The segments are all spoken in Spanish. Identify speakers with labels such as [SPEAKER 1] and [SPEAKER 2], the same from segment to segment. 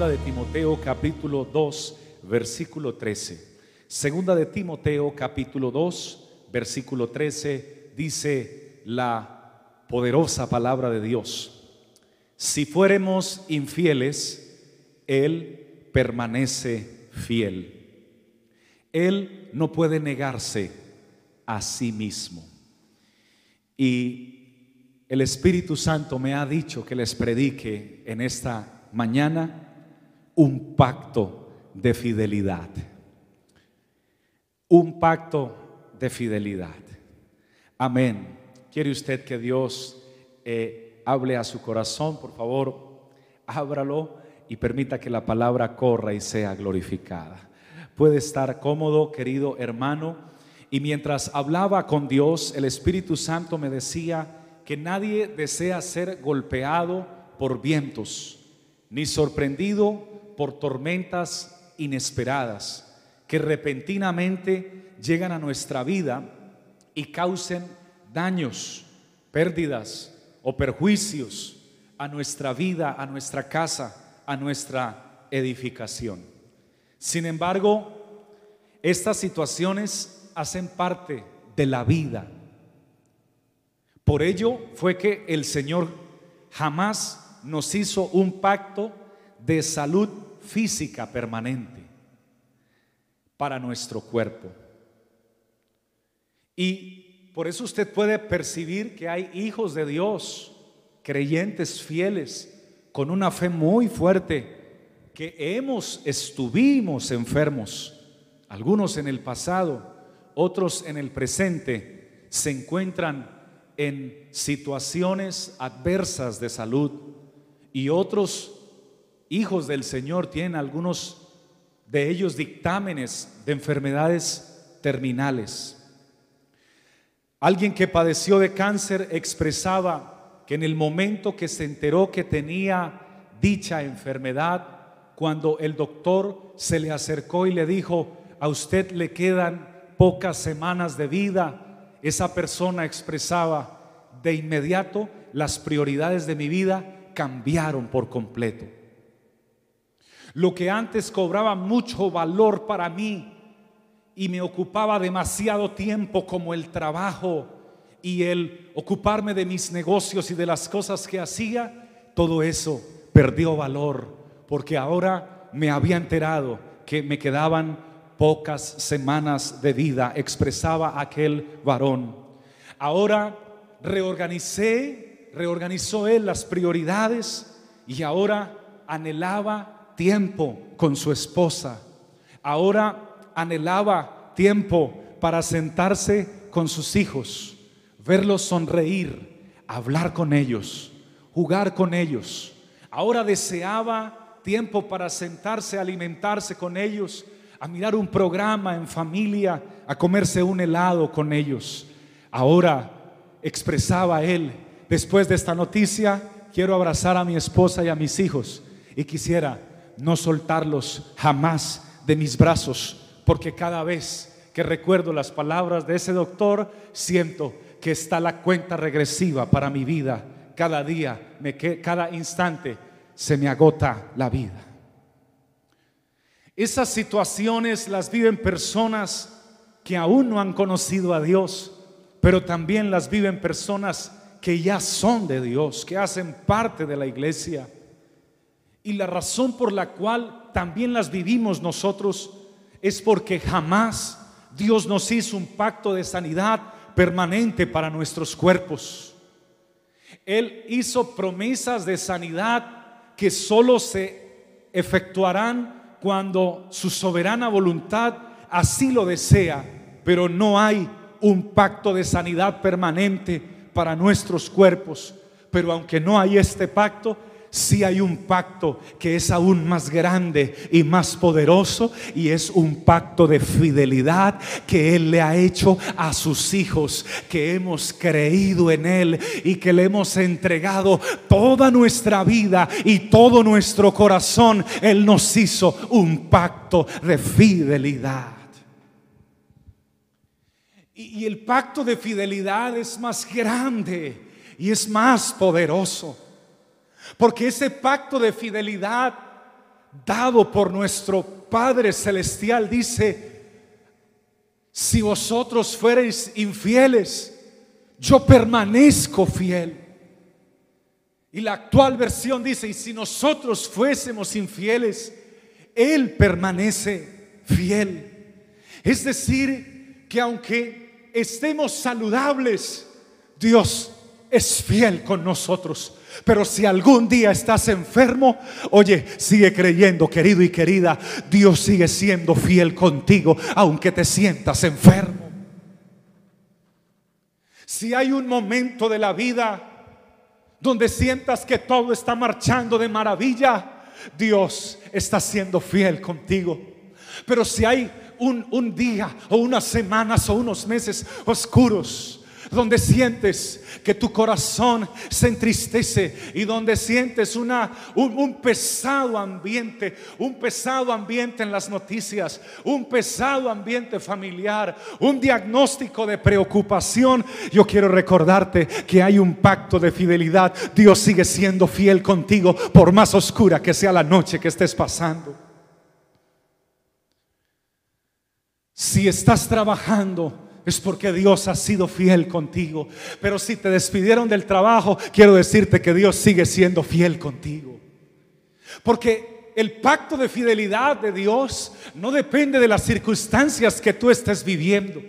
[SPEAKER 1] Segunda de Timoteo capítulo 2, versículo 13. Segunda de Timoteo capítulo 2, versículo 13 dice la poderosa palabra de Dios. Si fuéramos infieles, Él permanece fiel. Él no puede negarse a sí mismo. Y el Espíritu Santo me ha dicho que les predique en esta mañana un pacto de fidelidad. Un pacto de fidelidad. Amén. ¿Quiere usted que Dios eh, hable a su corazón? Por favor, ábralo y permita que la palabra corra y sea glorificada. Puede estar cómodo, querido hermano. Y mientras hablaba con Dios, el Espíritu Santo me decía que nadie desea ser golpeado por vientos, ni sorprendido por tormentas inesperadas que repentinamente llegan a nuestra vida y causen daños, pérdidas o perjuicios a nuestra vida, a nuestra casa, a nuestra edificación. Sin embargo, estas situaciones hacen parte de la vida. Por ello fue que el Señor jamás nos hizo un pacto de salud física permanente para nuestro cuerpo. Y por eso usted puede percibir que hay hijos de Dios, creyentes fieles, con una fe muy fuerte, que hemos, estuvimos enfermos, algunos en el pasado, otros en el presente, se encuentran en situaciones adversas de salud y otros hijos del Señor tienen algunos de ellos dictámenes de enfermedades terminales. Alguien que padeció de cáncer expresaba que en el momento que se enteró que tenía dicha enfermedad, cuando el doctor se le acercó y le dijo, a usted le quedan pocas semanas de vida, esa persona expresaba, de inmediato las prioridades de mi vida cambiaron por completo. Lo que antes cobraba mucho valor para mí y me ocupaba demasiado tiempo como el trabajo y el ocuparme de mis negocios y de las cosas que hacía, todo eso perdió valor porque ahora me había enterado que me quedaban pocas semanas de vida, expresaba aquel varón. Ahora reorganicé, reorganizó él las prioridades y ahora anhelaba tiempo con su esposa. Ahora anhelaba tiempo para sentarse con sus hijos, verlos sonreír, hablar con ellos, jugar con ellos. Ahora deseaba tiempo para sentarse, alimentarse con ellos, a mirar un programa en familia, a comerse un helado con ellos. Ahora expresaba él, después de esta noticia, quiero abrazar a mi esposa y a mis hijos y quisiera no soltarlos jamás de mis brazos, porque cada vez que recuerdo las palabras de ese doctor, siento que está la cuenta regresiva para mi vida. Cada día, cada instante se me agota la vida. Esas situaciones las viven personas que aún no han conocido a Dios, pero también las viven personas que ya son de Dios, que hacen parte de la iglesia. Y la razón por la cual también las vivimos nosotros es porque jamás Dios nos hizo un pacto de sanidad permanente para nuestros cuerpos. Él hizo promesas de sanidad que solo se efectuarán cuando su soberana voluntad así lo desea, pero no hay un pacto de sanidad permanente para nuestros cuerpos. Pero aunque no hay este pacto, si hay un pacto que es aún más grande y más poderoso y es un pacto de fidelidad que Él le ha hecho a sus hijos, que hemos creído en Él y que le hemos entregado toda nuestra vida y todo nuestro corazón. Él nos hizo un pacto de fidelidad. Y, el pacto de fidelidad es más grande y es más poderoso. Porque ese pacto de fidelidad dado por nuestro Padre Celestial dice, si vosotros fuereis infieles, yo permanezco fiel. Y la actual versión dice, y si nosotros fuésemos infieles, Él permanece fiel. Es decir, que aunque estemos saludables, Dios es fiel con nosotros. Pero si algún día estás enfermo, oye, sigue creyendo, querido y querida, Dios sigue siendo fiel contigo, aunque te sientas enfermo. Si hay un momento de la vida donde sientas que todo está marchando de maravilla, Dios está siendo fiel contigo. Pero si hay un, un día o unas semanas o unos meses oscuros, donde sientes que tu corazón se entristece y donde sientes una, un, pesado ambiente, un pesado ambiente en las noticias, un pesado ambiente familiar, un diagnóstico de preocupación, yo quiero recordarte que hay un pacto de fidelidad. Dios sigue siendo fiel contigo por más oscura que sea la noche que estés pasando. Si estás trabajando, es porque Dios ha sido fiel contigo. Pero si te despidieron del trabajo, quiero decirte que Dios sigue siendo fiel contigo. Porque el pacto de fidelidad de Dios no depende de las circunstancias que tú estés viviendo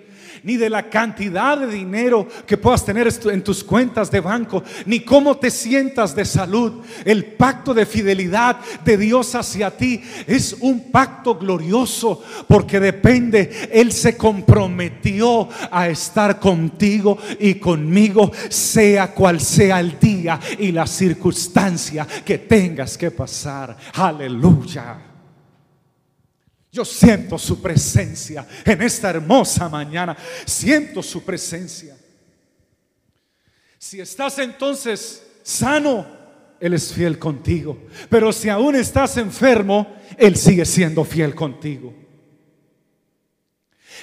[SPEAKER 1] ni de la cantidad de dinero que puedas tener en tus cuentas de banco, ni cómo te sientas de salud. El pacto de fidelidad de Dios hacia ti es un pacto glorioso porque depende, Él se comprometió a estar contigo y conmigo, sea cual sea el día y la circunstancia que tengas que pasar. Aleluya. Yo siento su presencia en esta hermosa mañana. Siento su presencia. Si estás entonces sano, Él es fiel contigo. Pero si aún estás enfermo, Él sigue siendo fiel contigo.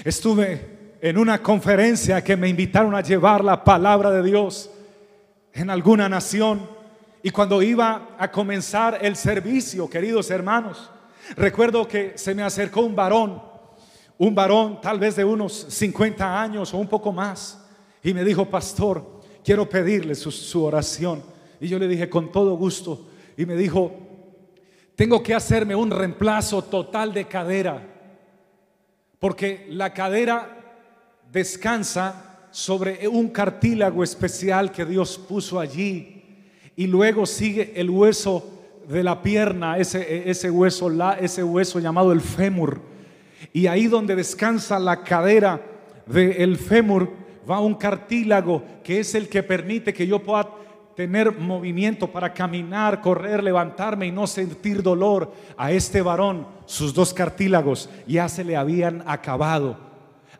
[SPEAKER 1] Estuve en una conferencia que me invitaron a llevar la palabra de Dios en alguna nación. Y cuando iba a comenzar el servicio, queridos hermanos, Recuerdo que se me acercó un varón, un varón tal vez de unos 50 años o un poco más, y me dijo, pastor, quiero pedirle su, oración. Y yo le dije, con todo gusto. Y me dijo, tengo que hacerme un reemplazo total de cadera, porque la cadera descansa sobre un cartílago especial que Dios puso allí, y luego sigue el hueso de la pierna, ese, ese, hueso, ese hueso llamado el fémur. Y ahí donde descansa la cadera del fémur va un cartílago que es el que permite que yo pueda tener movimiento para caminar, correr, levantarme y no sentir dolor. A este varón sus dos cartílagos ya se le habían acabado.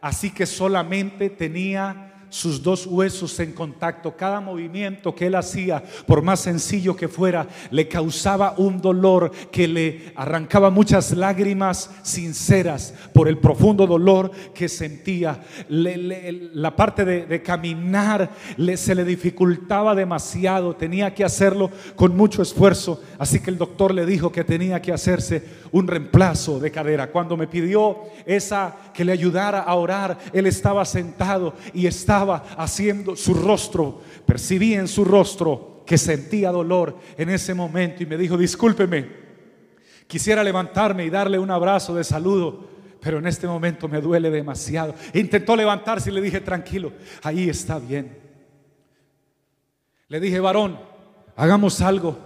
[SPEAKER 1] Así que solamente tenía sus dos huesos en contacto. Cada movimiento que él hacía, por más sencillo que fuera, le causaba un dolor que le arrancaba muchas lágrimas sinceras por el profundo dolor que sentía. la parte de, caminar se le dificultaba demasiado, tenía que hacerlo con mucho esfuerzo. Así que el doctor le dijo que tenía que hacerse un reemplazo de cadera. Cuando me pidió esa que le ayudara a orar, él estaba sentado y estaba haciendo su rostro, percibí en su rostro que sentía dolor en ese momento y me dijo, discúlpeme, quisiera levantarme y darle un abrazo de saludo, pero en este momento me duele demasiado. Intentó levantarse y le dije, tranquilo, ahí está bien. Le dije, varón, hagamos algo,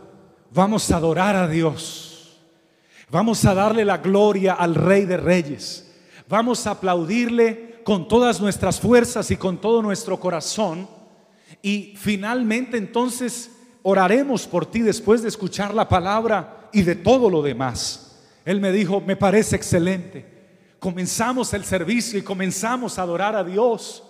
[SPEAKER 1] vamos a adorar a Dios. Vamos a darle la gloria al Rey de Reyes. Vamos a aplaudirle con todas nuestras fuerzas y con todo nuestro corazón. Y finalmente entonces oraremos por ti después de escuchar la palabra y de todo lo demás. Él me dijo, me parece excelente. Comenzamos el servicio y comenzamos a adorar a Dios.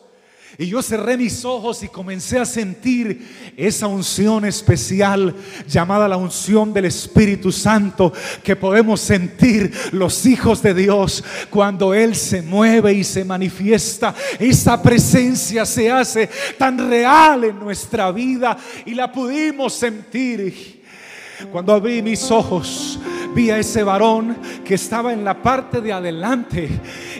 [SPEAKER 1] Y yo cerré mis ojos y comencé a sentir esa unción especial llamada la unción del Espíritu Santo que podemos sentir los hijos de Dios cuando Él se mueve y se manifiesta. Esa presencia se hace tan real en nuestra vida y la pudimos sentir. Cuando abrí mis ojos, vi a ese varón que estaba en la parte de adelante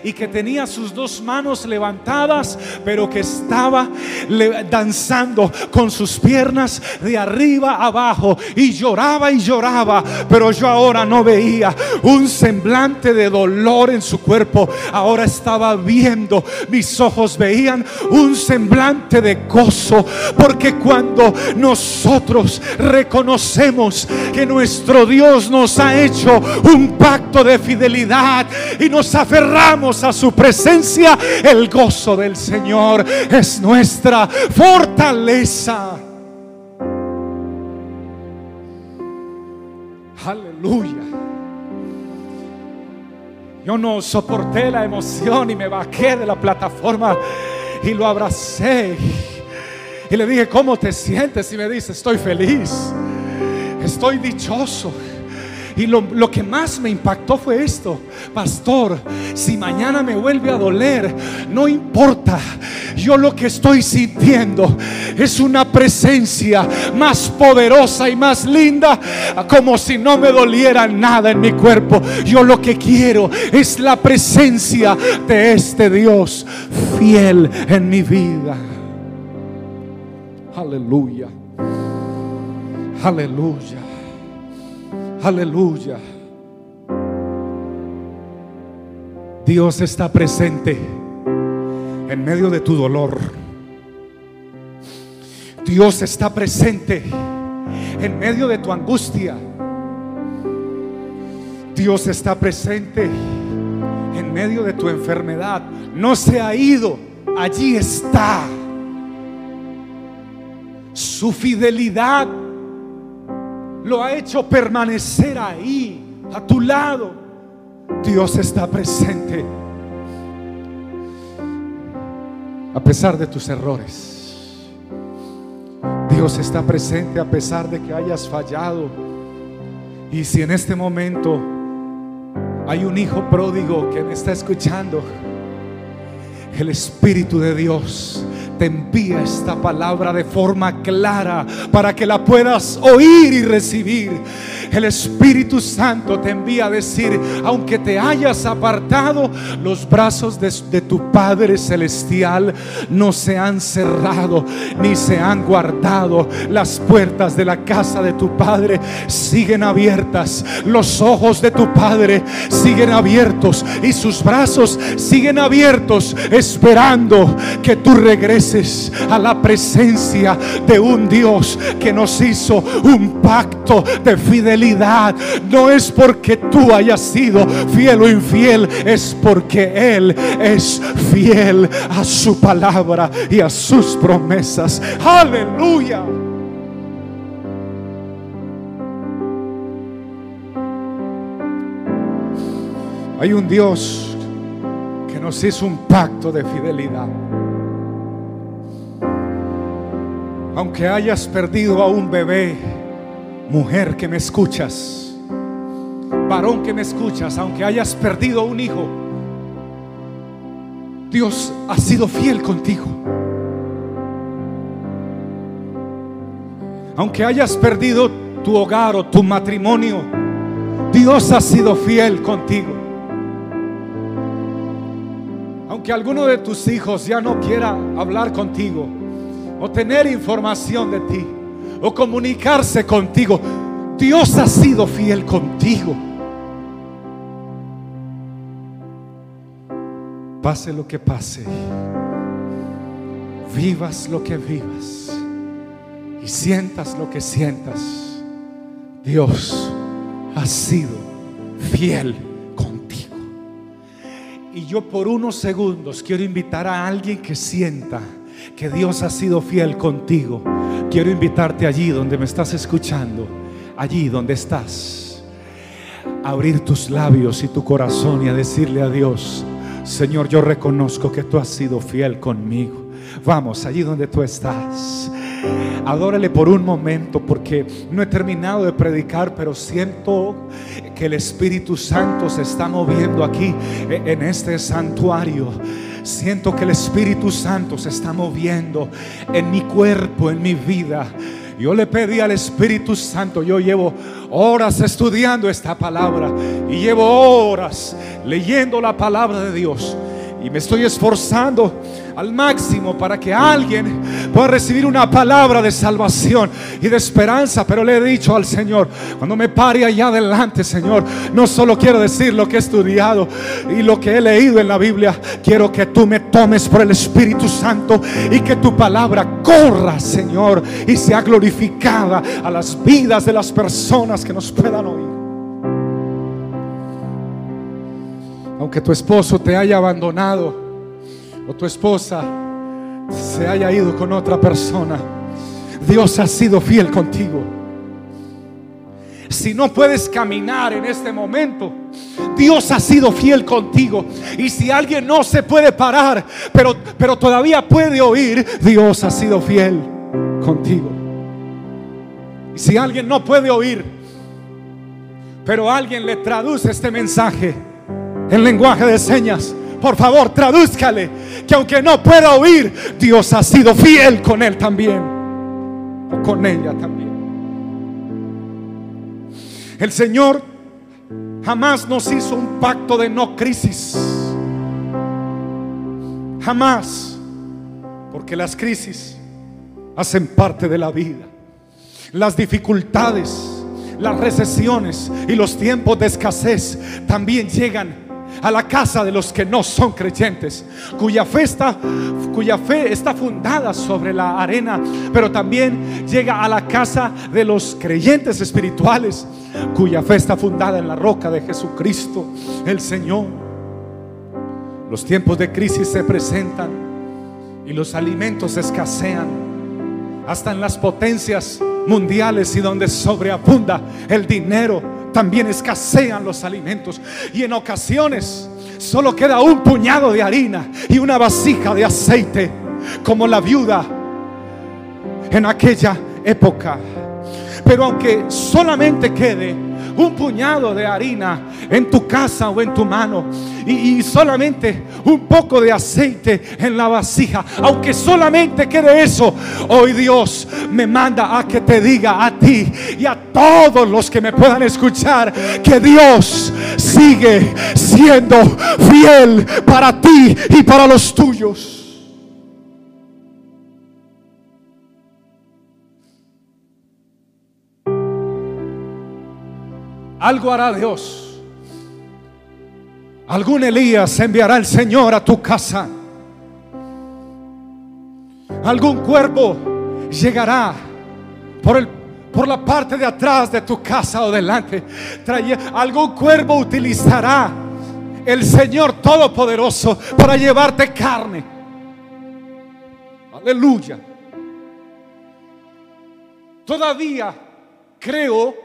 [SPEAKER 1] y que tenía sus dos manos levantadas, pero que estaba danzando con sus piernas de arriba abajo y lloraba y lloraba, pero yo ahora no veía un semblante de dolor en su cuerpo, ahora estaba viendo, mis ojos veían un semblante de gozo, porque cuando nosotros reconocemos que nuestro Dios nos ha hecho un pacto de fidelidad y nos aferramos a su presencia, el gozo del Señor es nuestra fortaleza. Aleluya. Yo no soporté la emoción y me bajé de la plataforma y lo abracé. Y le dije, ¿cómo te sientes? Y me dice, estoy feliz, estoy dichoso. Y lo, que más me impactó fue esto, pastor, si mañana me vuelve a doler, no importa, yo lo que estoy sintiendo es una presencia más poderosa y más linda, como si no me doliera nada en mi cuerpo. Yo lo que quiero es la presencia de este Dios fiel en mi vida. Aleluya. Aleluya. Aleluya. Dios está presente en medio de tu dolor. Dios está presente en medio de tu angustia. Dios está presente en medio de tu enfermedad. No se ha ido, allí está. Su fidelidad lo ha hecho permanecer ahí, a tu lado. Dios está presente. A pesar de tus errores. Dios está presente a pesar de que hayas fallado. Y si en este momento hay un hijo pródigo que me está escuchando, el Espíritu de Dios te envía esta palabra de forma clara para que la puedas oír y recibir. El Espíritu Santo te envía a decir, aunque te hayas apartado, los brazos de, tu Padre Celestial no se han cerrado ni se han guardado. Las puertas de la casa de tu Padre siguen abiertas. Los ojos de tu Padre siguen abiertos y sus brazos siguen abiertos esperando que tú regreses a la presencia de un Dios que nos hizo un pacto de fidelidad no es porque tú hayas sido fiel o infiel, es porque Él es fiel a su palabra y a sus promesas. Aleluya. Hay un Dios que nos hizo un pacto de fidelidad. Aunque hayas perdido a un bebé, Mujer que me escuchas, varón que me escuchas, aunque hayas perdido un hijo, Dios ha sido fiel contigo. Aunque hayas perdido tu hogar o tu matrimonio, Dios ha sido fiel contigo. Aunque alguno de tus hijos ya no quiera hablar contigo o tener información de ti, o comunicarse contigo. Dios ha sido fiel contigo. Pase lo que pase, vivas lo que vivas y sientas lo que sientas, Dios ha sido fiel contigo. Y yo por unos segundos quiero invitar a alguien que sienta que Dios ha sido fiel contigo, quiero invitarte allí donde me estás escuchando, allí donde estás, a abrir tus labios y tu corazón y a decirle a Dios, Señor, yo reconozco que tú has sido fiel conmigo. Vamos, allí donde tú estás. Adórale por un momento porque no he terminado de predicar, pero siento que el Espíritu Santo se está moviendo aquí en este santuario. Siento que el Espíritu Santo se está moviendo en mi cuerpo, en mi vida. Yo le pedí al Espíritu Santo, yo llevo horas estudiando esta palabra y llevo horas leyendo la palabra de Dios. Y me estoy esforzando al máximo para que alguien pueda recibir una palabra de salvación y de esperanza. Pero le he dicho al Señor, cuando me pare allá adelante, Señor, no solo quiero decir lo que he estudiado y lo que he leído en la Biblia, quiero que tú me tomes por el Espíritu Santo y que tu palabra corra, Señor, y sea glorificada a las vidas de las personas que nos puedan oír. aunque tu esposo te haya abandonado o tu esposa se haya ido con otra persona, Dios ha sido fiel contigo. Si no puedes caminar en este momento, Dios ha sido fiel contigo. Y si alguien no se puede parar, pero, pero todavía puede oír, Dios ha sido fiel contigo. Y si alguien no puede oír, pero alguien le traduce este mensaje, en lenguaje de señas. Por favor, tradúzcale que aunque no pueda oír, Dios ha sido fiel con él también. O con ella también. El Señor jamás nos hizo un pacto de no crisis. Jamás. Porque las crisis hacen parte de la vida. Las dificultades, las recesiones y los tiempos de escasez también llegan a la casa de los que no son creyentes, cuya fe está, cuya fe está fundada sobre la arena, pero también llega a la casa de los creyentes espirituales, cuya fe está fundada en la roca de Jesucristo, el Señor. Los tiempos de crisis se presentan y los alimentos escasean, hasta en las potencias mundiales y donde sobreabunda el dinero también escasean los alimentos. Y en ocasiones solo queda un puñado de harina y una vasija de aceite, como la viuda en aquella época. Pero aunque solamente quede un puñado de harina en tu casa o en tu mano y, solamente un poco de aceite en la vasija, aunque solamente quede eso, hoy Dios me manda a que te diga a ti y a todos los que me puedan escuchar que Dios sigue siendo fiel para ti y para los tuyos. Algo hará Dios. Algún Elías enviará el Señor a tu casa. Algún cuervo llegará por, el, por la parte de atrás de tu casa o delante. algún cuervo utilizará el Señor Todopoderoso para llevarte carne. Aleluya. Todavía creo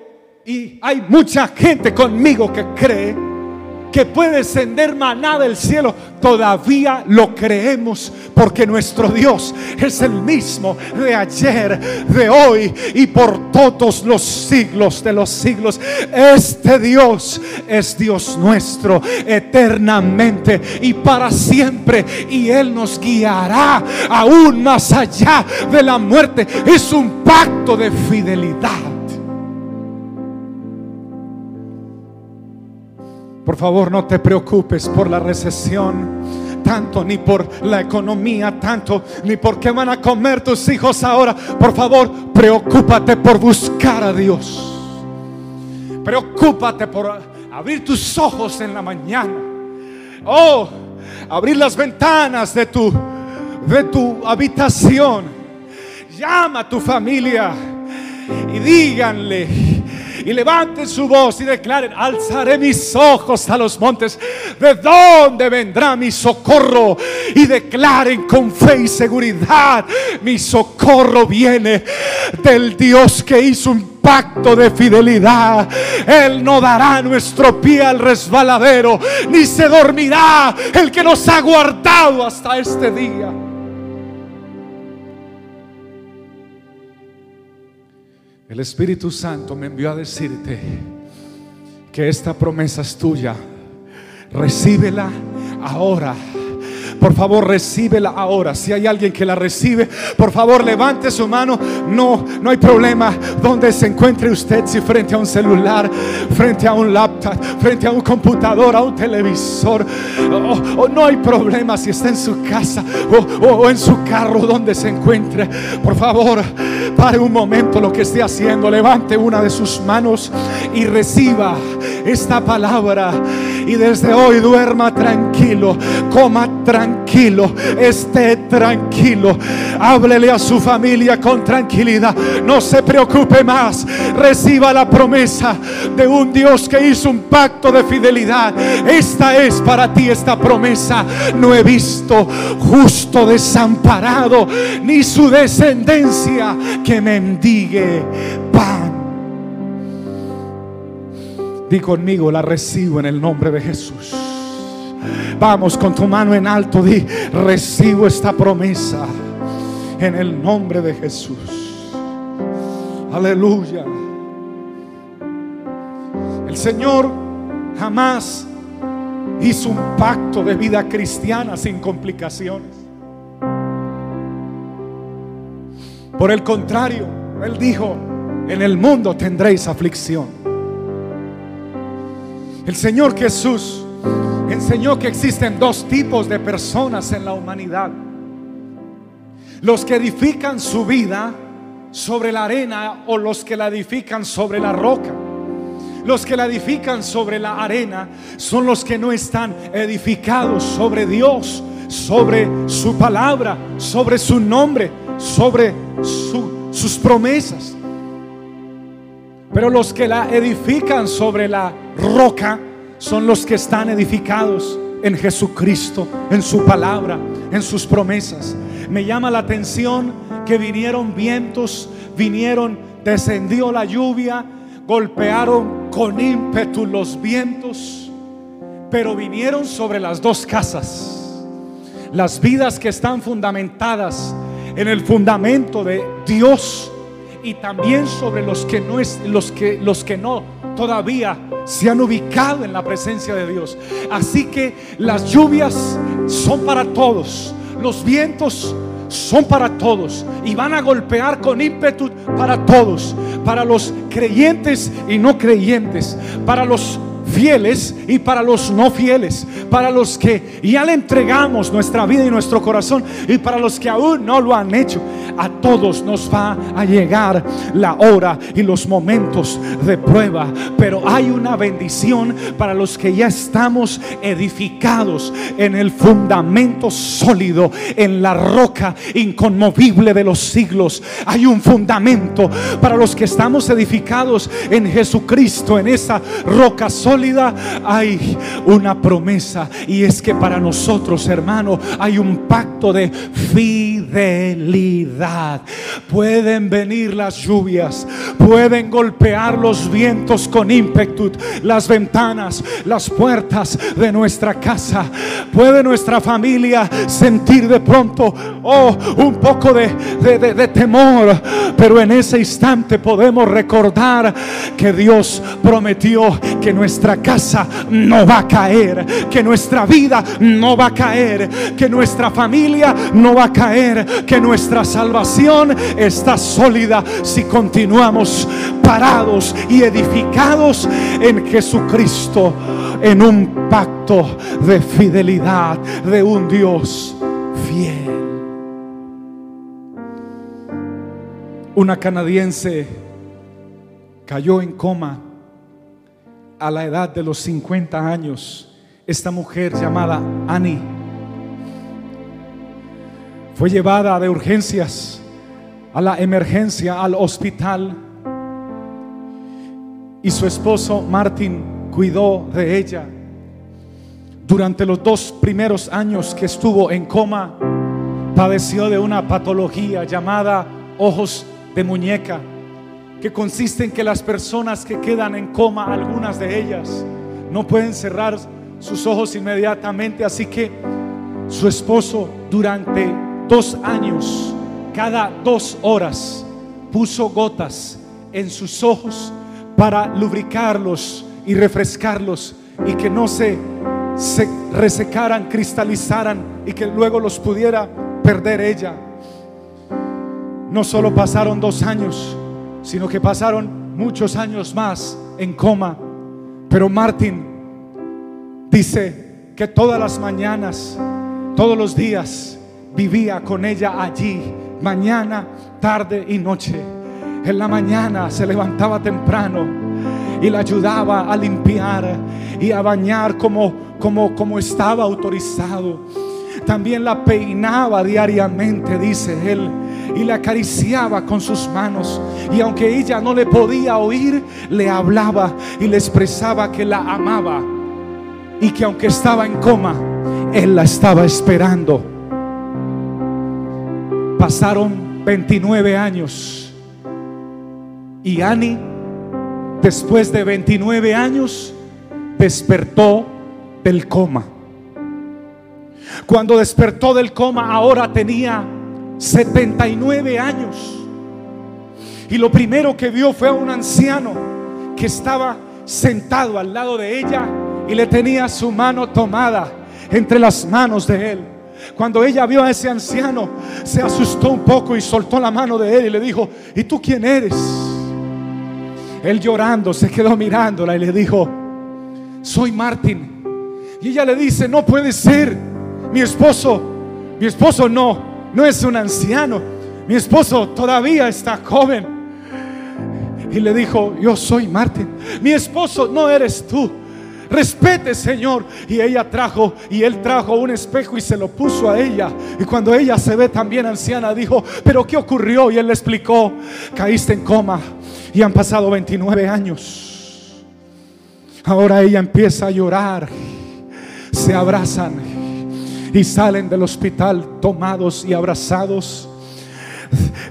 [SPEAKER 1] y hay mucha gente conmigo que cree que puede descender maná del cielo. Todavía lo creemos porque nuestro Dios es el mismo de ayer, de hoy y por todos los siglos de los siglos. Este Dios es Dios nuestro eternamente y para siempre. Y Él nos guiará aún más allá de la muerte. Es un pacto de fidelidad. Por favor, no te preocupes por la recesión tanto, ni por la economía tanto, ni por qué van a comer tus hijos ahora. Por favor, preocúpate por buscar a Dios. Preocúpate por abrir tus ojos en la mañana. Oh, abrir las ventanas de tu de tu habitación. Llama a tu familia y díganle y levanten su voz y declaren, alzaré mis ojos a los montes, ¿de dónde vendrá mi socorro? Y declaren con fe y seguridad, mi socorro viene del Dios que hizo un pacto de fidelidad. Él no dará nuestro pie al resbaladero, ni se dormirá el que nos ha guardado hasta este día. El Espíritu Santo me envió a decirte que esta promesa es tuya. Recíbela ahora. Por favor, recíbela ahora. Si hay alguien que la recibe, por favor, levante su mano. No, no hay problema donde se encuentre usted, si frente a un celular, frente a un laptop, frente a un computador, a un televisor. O, no hay problema si está en su casa o, o en su carro donde se encuentre. Por favor, pare un momento lo que esté haciendo. Levante una de sus manos y reciba esta palabra. Y desde hoy duerma tranquilo, coma tranquilo, esté tranquilo. Háblele a su familia con tranquilidad. No se preocupe más. Reciba la promesa de un Dios que hizo un pacto de fidelidad. Esta es para ti esta promesa. No he visto justo desamparado ni su descendencia que mendigue pan. Di conmigo, la recibo en el nombre de Jesús. Vamos con tu mano en alto, di, recibo esta promesa en el nombre de Jesús. Aleluya. El Señor jamás hizo un pacto de vida cristiana sin complicaciones. Por el contrario, Él dijo, en el mundo tendréis aflicción. El Señor Jesús enseñó que existen dos tipos de personas en la humanidad. Los que edifican su vida sobre la arena o los que la edifican sobre la roca. Los que la edifican sobre la arena son los que no están edificados sobre Dios, sobre su palabra, sobre su nombre, sobre sus promesas. Pero los que la edifican sobre la roca son los que están edificados en Jesucristo, en su palabra, en sus promesas. Me llama la atención que vinieron vientos, vinieron, descendió la lluvia, golpearon con ímpetu los vientos, pero vinieron sobre las dos casas. Las vidas que están fundamentadas en el fundamento de Dios y también sobre los que no es los que los que no todavía se han ubicado en la presencia de Dios. Así que las lluvias son para todos, los vientos son para todos y van a golpear con ímpetu para todos, para los creyentes y no creyentes, para los fieles y para los no fieles, para los que ya le entregamos nuestra vida y nuestro corazón y para los que aún no lo han hecho. A todos nos va a llegar la hora y los momentos de prueba, pero hay una bendición para los que ya estamos edificados en el fundamento sólido, en la roca inconmovible de los siglos. Hay un fundamento para los que estamos edificados en Jesucristo, en esa roca sólida hay una promesa y es que para nosotros, hermano, hay un pacto de fidelidad. Pueden venir las lluvias, pueden golpear los vientos con ímpetu, las ventanas, las puertas de nuestra casa. Puede nuestra familia sentir de pronto, oh, un poco de, de temor, pero en ese instante podemos recordar que Dios prometió que nuestra casa no va a caer, que nuestra vida no va a caer, que nuestra familia no va a caer, que nuestra salvación está sólida si continuamos parados y edificados en Jesucristo, en un pacto de fidelidad de un Dios fiel. Una canadiense cayó en coma a la edad de los 50 años, esta mujer llamada Annie fue llevada de urgencias a la emergencia, al hospital, y su esposo Martin cuidó de ella. Durante los dos primeros años que estuvo en coma, padeció de una patología llamada ojos de muñeca, que consiste en que las personas que quedan en coma, algunas de ellas, no pueden cerrar sus ojos inmediatamente, así que su esposo durante dos años, cada dos horas, puso gotas en sus ojos para lubricarlos y refrescarlos y que no se, se resecaran, cristalizaran y que luego los pudiera perder ella. No solo pasaron dos años, sino que pasaron muchos años más en coma. Pero Martín dice que todas las mañanas, todos los días, vivía con ella allí, mañana, tarde y noche. En la mañana se levantaba temprano y la ayudaba a limpiar y a bañar como, como, como estaba autorizado. También la peinaba diariamente, dice él, y la acariciaba con sus manos. Y aunque ella no le podía oír, le hablaba y le expresaba que la amaba. Y que aunque estaba en coma, él la estaba esperando. Pasaron 29 años. Y Annie, después de 29 años, despertó del coma. Cuando despertó del coma, ahora tenía 79 años. Y lo primero que vio fue a un anciano que estaba sentado al lado de ella y le tenía su mano tomada entre las manos de él. Cuando ella vio a ese anciano, se asustó un poco y soltó la mano de él y le dijo, ¿y tú quién eres? Él llorando se quedó mirándola y le dijo, soy Martín. Y ella le dice, no puede ser, mi esposo, mi esposo no, no es un anciano, mi esposo todavía está joven. Y le dijo, yo soy Martín, mi esposo no eres tú. Respete, Señor. Y ella trajo, y él trajo un espejo y se lo puso a ella. Y cuando ella se ve también anciana, dijo, pero ¿qué ocurrió? Y él le explicó, caíste en coma y han pasado 29 años. Ahora ella empieza a llorar, se abrazan y salen del hospital tomados y abrazados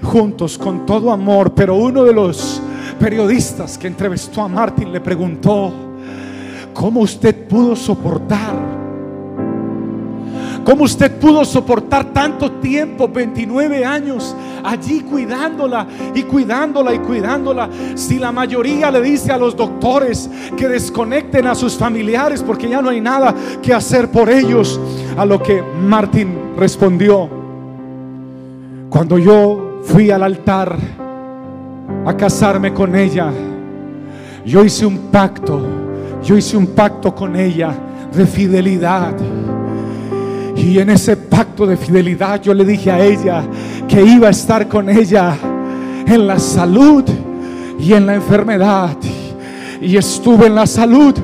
[SPEAKER 1] juntos con todo amor. Pero uno de los periodistas que entrevistó a Martín le preguntó, ¿cómo usted pudo soportar? ¿Cómo usted pudo soportar tanto tiempo, 29 años, allí cuidándola y cuidándola y cuidándola? Si la mayoría le dice a los doctores que desconecten a sus familiares porque ya no hay nada que hacer por ellos, a lo que Martín respondió, cuando yo fui al altar a casarme con ella, yo hice un pacto, yo hice un pacto con ella de fidelidad. Y en ese pacto de fidelidad yo le dije a ella que iba a estar con ella en la salud y en la enfermedad. Y estuve en la salud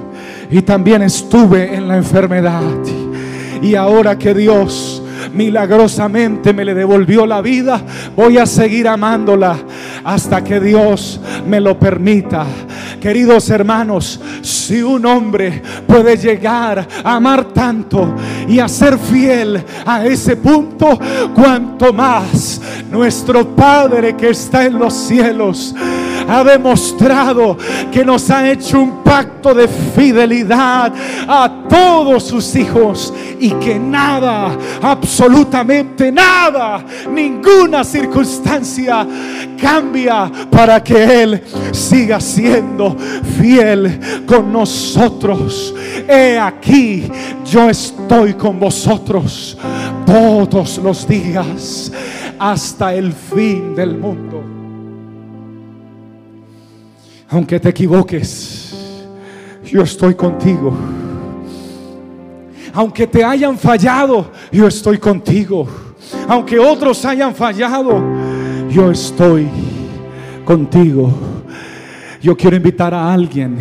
[SPEAKER 1] y también estuve en la enfermedad. Y ahora que Dios milagrosamente me le devolvió la vida, voy a seguir amándola hasta que Dios me lo permita. Queridos hermanos, si un hombre puede llegar a amar tanto y a ser fiel a ese punto, cuanto más nuestro Padre que está en los cielos ha demostrado que nos ha hecho un pacto de fidelidad a todos sus hijos y que nada, absolutamente nada, ninguna circunstancia cambia para que Él siga siendo fiel con nosotros. He aquí, yo estoy con vosotros todos los días hasta el fin del mundo. Aunque te equivoques, yo estoy contigo. Aunque te hayan fallado, yo estoy contigo. Aunque otros hayan fallado, yo estoy contigo. Yo quiero invitar a alguien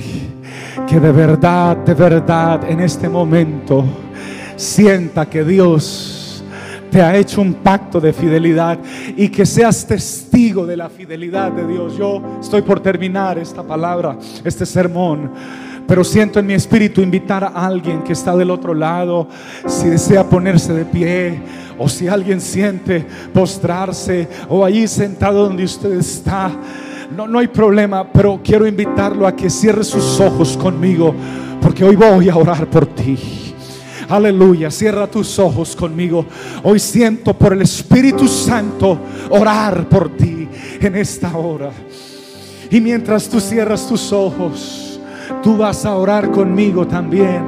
[SPEAKER 1] que de verdad, de verdad, en este momento sienta que Dios te ha hecho un pacto de fidelidad y que seas testigo de la fidelidad de Dios. Yo estoy por terminar esta palabra, este sermón. Pero siento en mi espíritu invitar a alguien que está del otro lado, si desea ponerse de pie o si alguien siente postrarse o allí sentado donde usted está. No, no hay problema, pero quiero invitarlo a que cierre sus ojos conmigo, porque hoy voy a orar por ti. Aleluya, cierra tus ojos conmigo. Hoy siento por el Espíritu Santo orar por ti en esta hora. Y mientras tú cierras tus ojos, Tú vas a orar conmigo también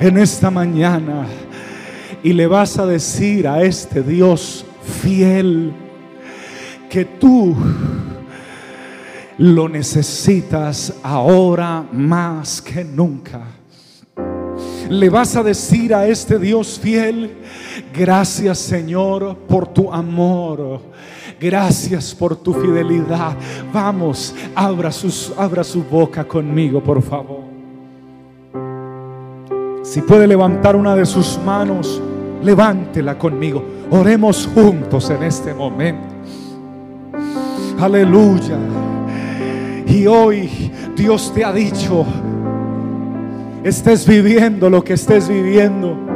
[SPEAKER 1] en esta mañana y le vas a decir a este Dios fiel que tú lo necesitas ahora más que nunca. Le vas a decir a este Dios fiel, gracias Señor por tu amor Gracias por tu fidelidad. Vamos, abra, sus, abra su boca conmigo, por favor. Si puede levantar una de sus manos, levántela conmigo. Oremos juntos en este momento. Aleluya. Y hoy Dios te ha dicho, estés viviendo lo que estés viviendo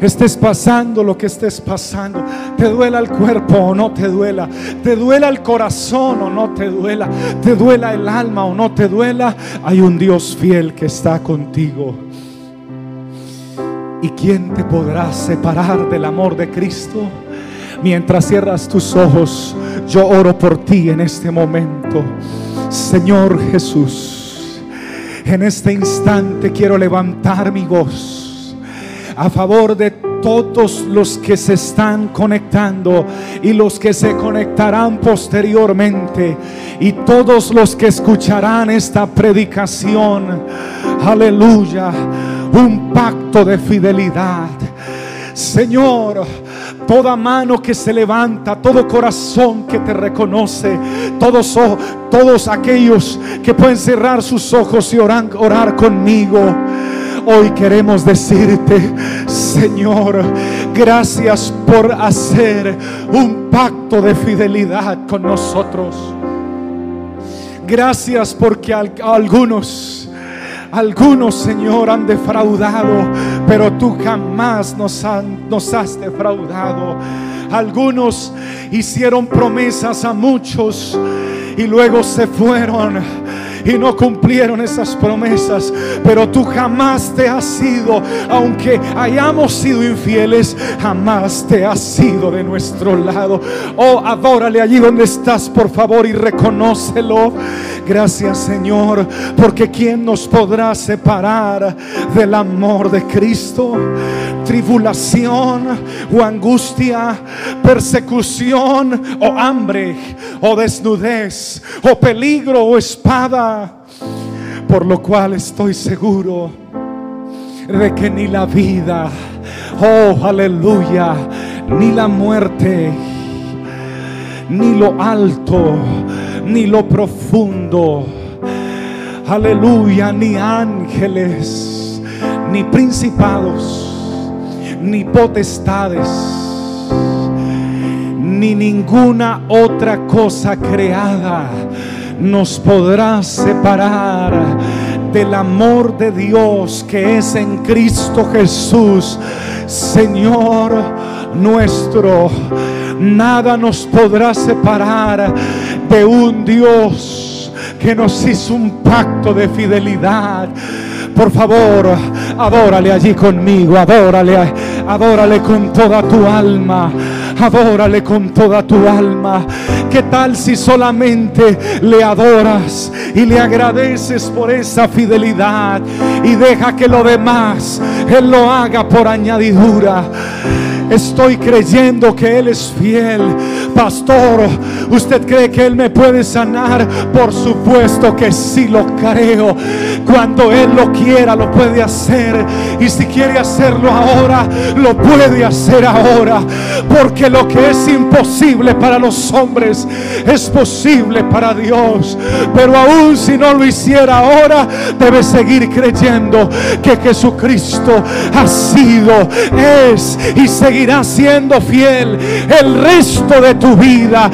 [SPEAKER 1] estés pasando lo que estés pasando, te duela el cuerpo o no te duela, te duela el corazón o no te duela, te duela el alma o no te duela, hay un Dios fiel que está contigo. ¿Y quién te podrá separar del amor de Cristo? Mientras cierras tus ojos, yo oro por ti en este momento. Señor Jesús, en este instante quiero levantar mi voz a favor de todos los que se están conectando y los que se conectarán posteriormente y todos los que escucharán esta predicación. Aleluya, un pacto de fidelidad. Señor, toda mano que se levanta, todo corazón que te reconoce, todos, todos aquellos que pueden cerrar sus ojos y orar, orar conmigo. Hoy queremos decirte, Señor, gracias por hacer un pacto de fidelidad con nosotros. Gracias porque algunos, algunos, Señor, han defraudado, pero tú jamás nos, nos has defraudado. Algunos hicieron promesas a muchos y luego se fueron y no cumplieron esas promesas. Pero tú jamás te has sido, aunque hayamos sido infieles, jamás te has sido de nuestro lado. Oh, adórale allí donde estás, por favor, y reconócelo. Gracias, Señor, porque ¿quién nos podrá separar del amor de Cristo? Tribulación o angustia, persecución o hambre o desnudez o peligro o espada por lo cual estoy seguro de que ni la vida, oh aleluya, ni la muerte, ni lo alto, ni lo profundo, aleluya, ni ángeles, ni principados, ni potestades, ni ninguna otra cosa creada nos podrá separar del amor de Dios que es en Cristo Jesús, Señor nuestro. Nada nos podrá separar de un Dios que nos hizo un pacto de fidelidad. Por favor, adórale allí conmigo, adórale, adórale con toda tu alma. Adórale con toda tu alma. ¿Qué tal si solamente le adoras y le agradeces por esa fidelidad y deja que lo demás Él lo haga por añadidura? Estoy creyendo que Él es fiel. Pastor, ¿usted cree que Él me puede sanar? Por supuesto que sí lo creo. Cuando Él lo quiera, lo puede hacer. Y si quiere hacerlo ahora, lo puede hacer ahora. Porque lo que es imposible para los hombres es posible para Dios. Pero aún si no lo hiciera ahora, debe seguir creyendo que Jesucristo ha sido, es y seguirá
[SPEAKER 2] seguirás siendo fiel el resto de tu vida.